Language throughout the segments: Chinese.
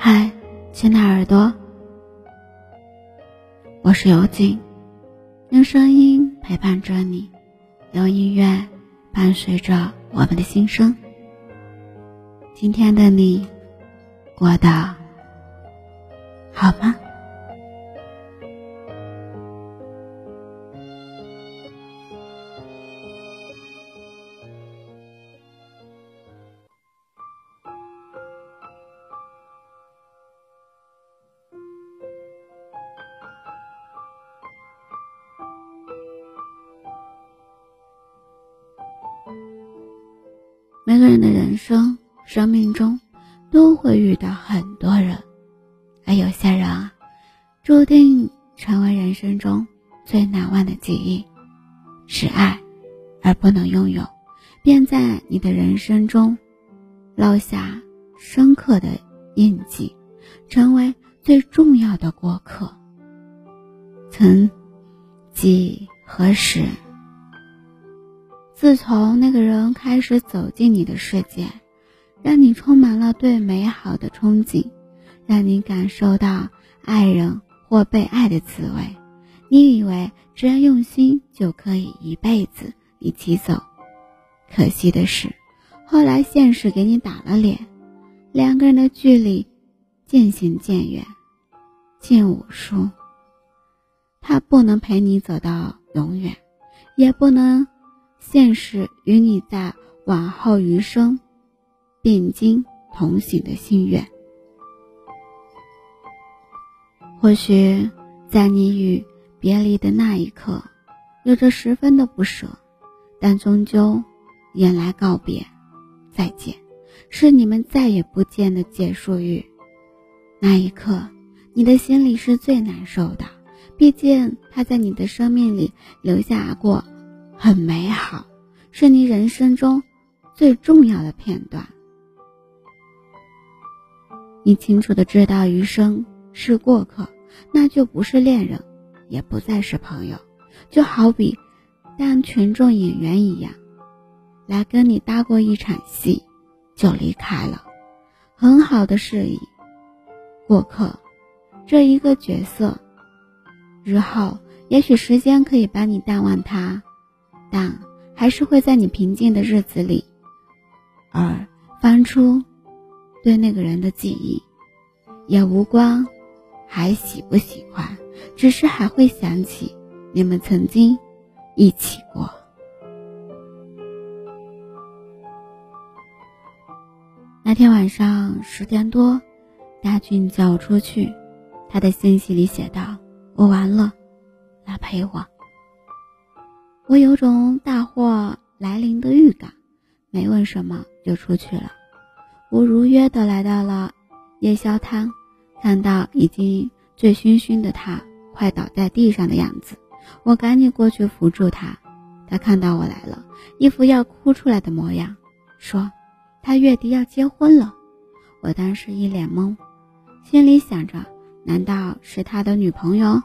嗨，亲爱的耳朵，我是尤景，用声音陪伴着你，用音乐伴随着我们的心声。今天的你过得好吗？每个人的人生、生命中都会遇到很多人，而有些人啊，注定成为人生中最难忘的记忆。是爱而不能拥有，便在你的人生中烙下深刻的印记，成为最重要的过客。曾几何时。自从那个人开始走进你的世界，让你充满了对美好的憧憬，让你感受到爱人或被爱的滋味，你以为只要用心就可以一辈子一起走。可惜的是，后来现实给你打了脸，两个人的距离渐行渐远，进武书。他不能陪你走到永远，也不能。现实与你在往后余生并肩同行的心愿，或许在你与别离的那一刻，有着十分的不舍，但终究迎来告别，再见，是你们再也不见的结束语。那一刻，你的心里是最难受的，毕竟他在你的生命里留下过。很美好，是你人生中最重要的片段。你清楚的知道余生是过客，那就不是恋人，也不再是朋友，就好比当群众演员一样，来跟你搭过一场戏，就离开了，很好的示意。过客这一个角色，日后也许时间可以帮你淡忘他。但还是会在你平静的日子里，而翻出对那个人的记忆，也无关还喜不喜欢，只是还会想起你们曾经一起过。那天晚上十点多，大俊叫我出去，他的信息里写道：“我完了，来陪我。”我有种大祸来临的预感，没问什么就出去了。我如约的来到了夜宵摊，看到已经醉醺醺的他快倒在地上的样子，我赶紧过去扶住他。他看到我来了，一副要哭出来的模样，说他月底要结婚了。我当时一脸懵，心里想着难道是他的女朋友？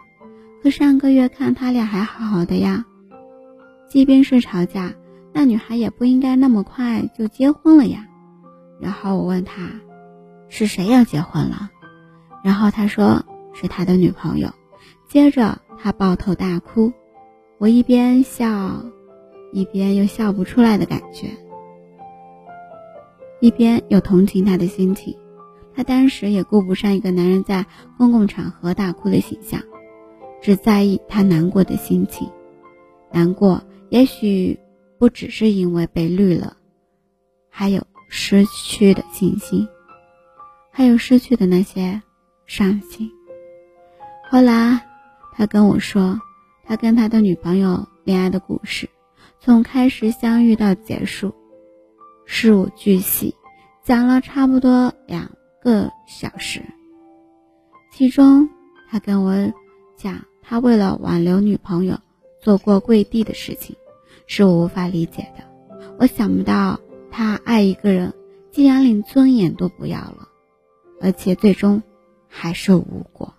可上个月看他俩还好好的呀。即便是吵架，那女孩也不应该那么快就结婚了呀。然后我问他，是谁要结婚了？然后他说是他的女朋友。接着他抱头大哭，我一边笑，一边又笑不出来的感觉，一边又同情他的心情。他当时也顾不上一个男人在公共场合大哭的形象，只在意他难过的心情，难过。也许不只是因为被绿了，还有失去的信心，还有失去的那些伤心。后来，他跟我说，他跟他的女朋友恋爱的故事，从开始相遇到结束，事无巨细，讲了差不多两个小时。其中，他跟我讲，他为了挽留女朋友，做过跪地的事情，是我无法理解的。我想不到他爱一个人，竟然连尊严都不要了，而且最终还是无果。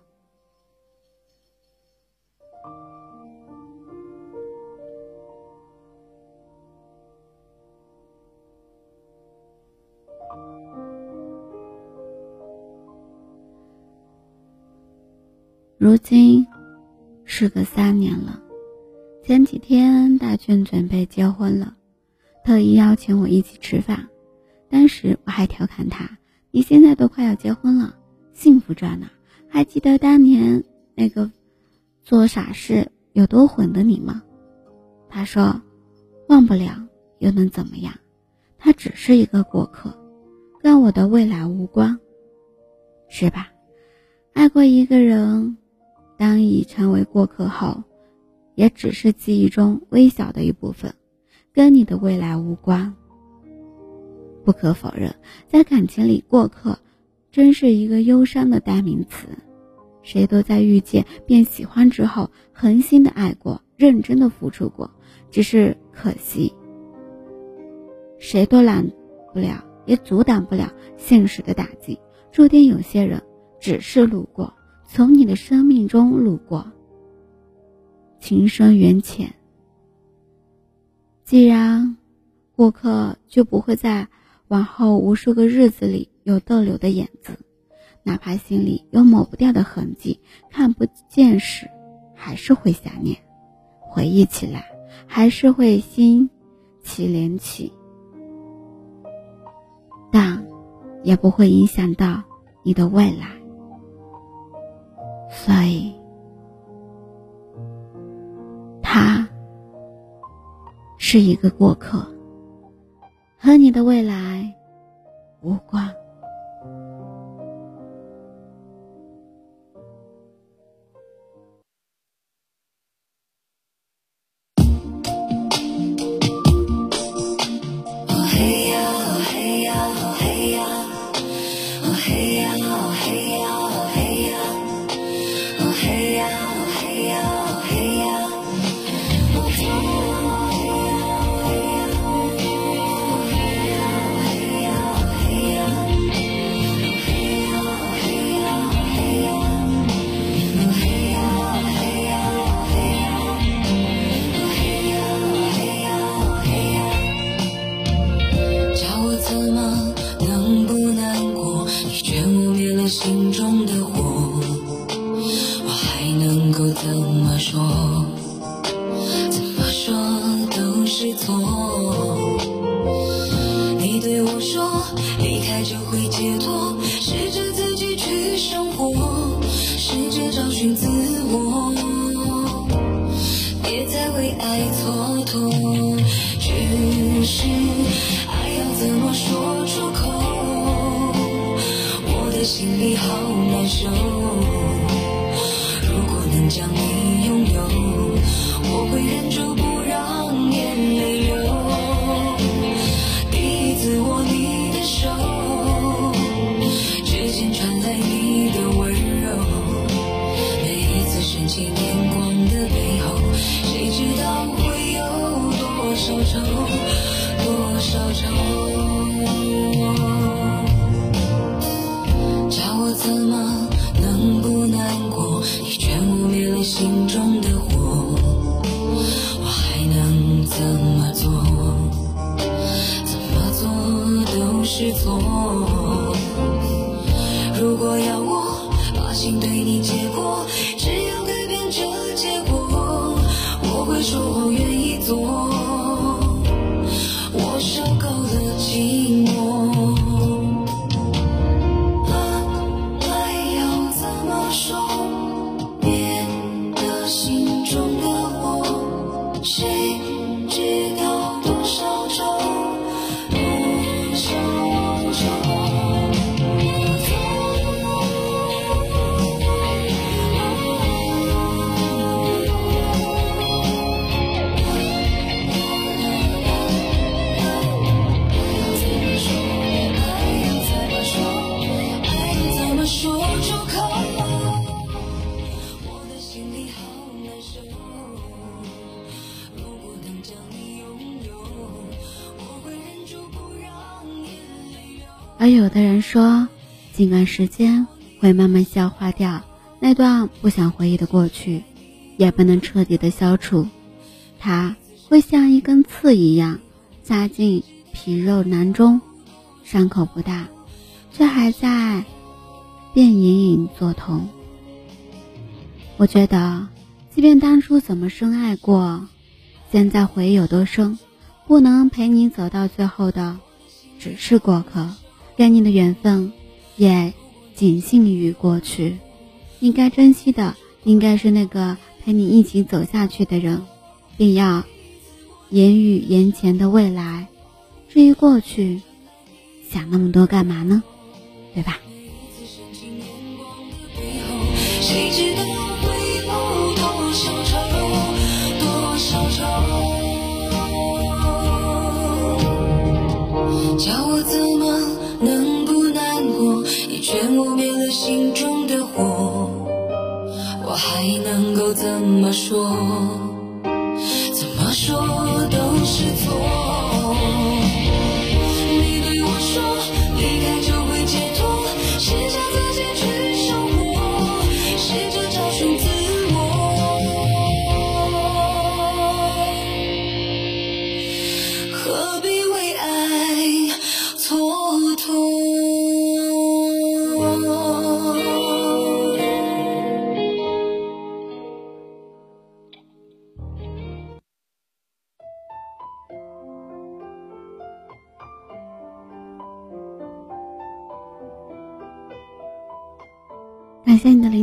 如今，时隔三年了。前几天大俊准备结婚了，特意邀请我一起吃饭。当时我还调侃他：“你现在都快要结婚了，幸福着呢。还记得当年那个做傻事有多混的你吗？”他说：“忘不了又能怎么样？他只是一个过客，跟我的未来无关，是吧？爱过一个人。”当已成为过客后，也只是记忆中微小的一部分，跟你的未来无关。不可否认，在感情里，过客真是一个忧伤的代名词。谁都在遇见便喜欢之后，狠心的爱过，认真的付出过，只是可惜，谁都拦不了，也阻挡不了现实的打击。注定有些人只是路过。从你的生命中路过，情深缘浅。既然过客，就不会在往后无数个日子里有逗留的影子，哪怕心里有抹不掉的痕迹，看不见时，还是会想念；回忆起来，还是会心起涟起，但也不会影响到你的未来。所以，他是一个过客，和你的未来无关。说出口我的心里好难受。而有的人说，尽管时间会慢慢消化掉那段不想回忆的过去，也不能彻底的消除，它会像一根刺一样扎进皮肉囊中，伤口不大，却还在。便隐隐作痛。我觉得，即便当初怎么深爱过，现在回忆有多深，不能陪你走到最后的，只是过客。跟你的缘分，也仅限于过去。应该珍惜的，应该是那个陪你一起走下去的人，并要言语言前的未来。至于过去，想那么多干嘛呢？对吧？谁知道会有多少愁多少愁叫我怎么能不难过？你劝我灭了心中的火我还能够怎么说？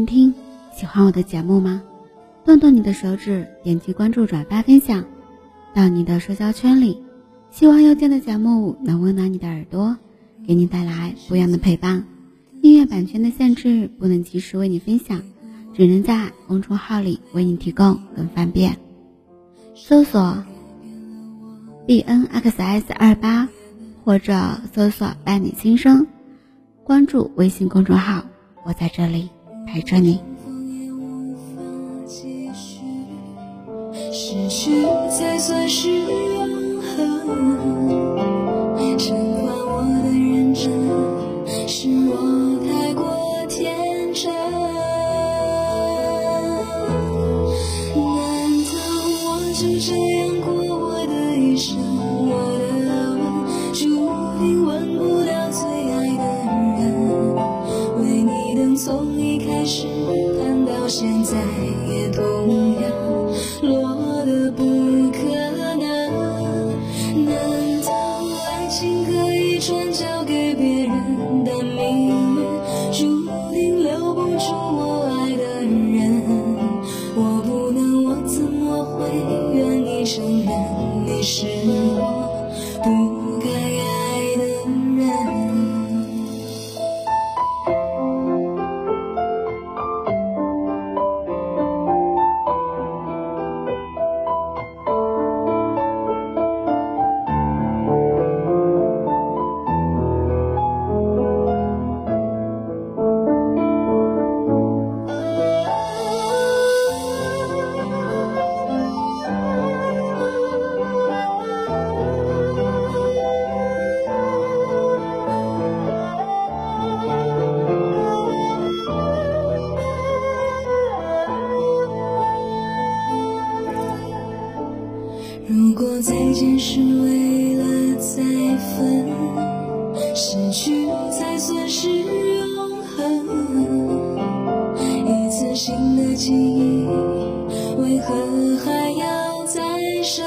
聆听，喜欢我的节目吗？动动你的手指，点击关注、转发、分享到你的社交圈里。希望右键的节目能温暖你的耳朵，给你带来不一样的陪伴。音乐版权的限制，不能及时为你分享，只能在公众号里为你提供更方便。搜索 b n x s 二八，或者搜索伴你心声，关注微信公众号。我在这里陪着你。可以转交给别人？但你记忆，为何还要再生？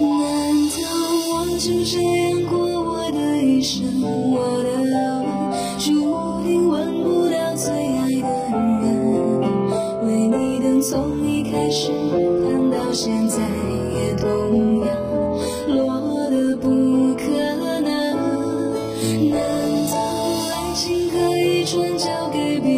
难道我就这样过我的一生？我的可以转交给别